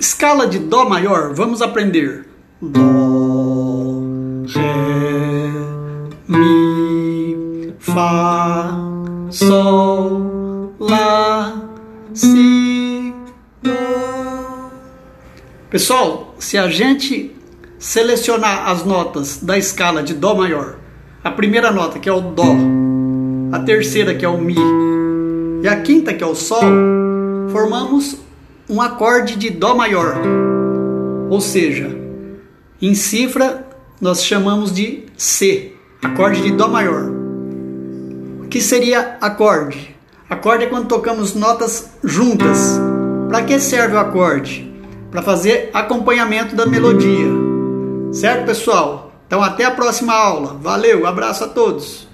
Escala de Dó maior, vamos aprender. Dó, Ré, Mi, Fá, Sol, Lá, Si, Dó. Pessoal, se a gente selecionar as notas da escala de Dó maior, a primeira nota que é o Dó, a terceira que é o Mi e a quinta que é o Sol, formamos um acorde de Dó maior. Ou seja, em cifra nós chamamos de C, acorde de Dó maior. O que seria acorde? Acorde é quando tocamos notas juntas. Para que serve o acorde? Para fazer acompanhamento da melodia. Certo, pessoal? Então até a próxima aula. Valeu, abraço a todos.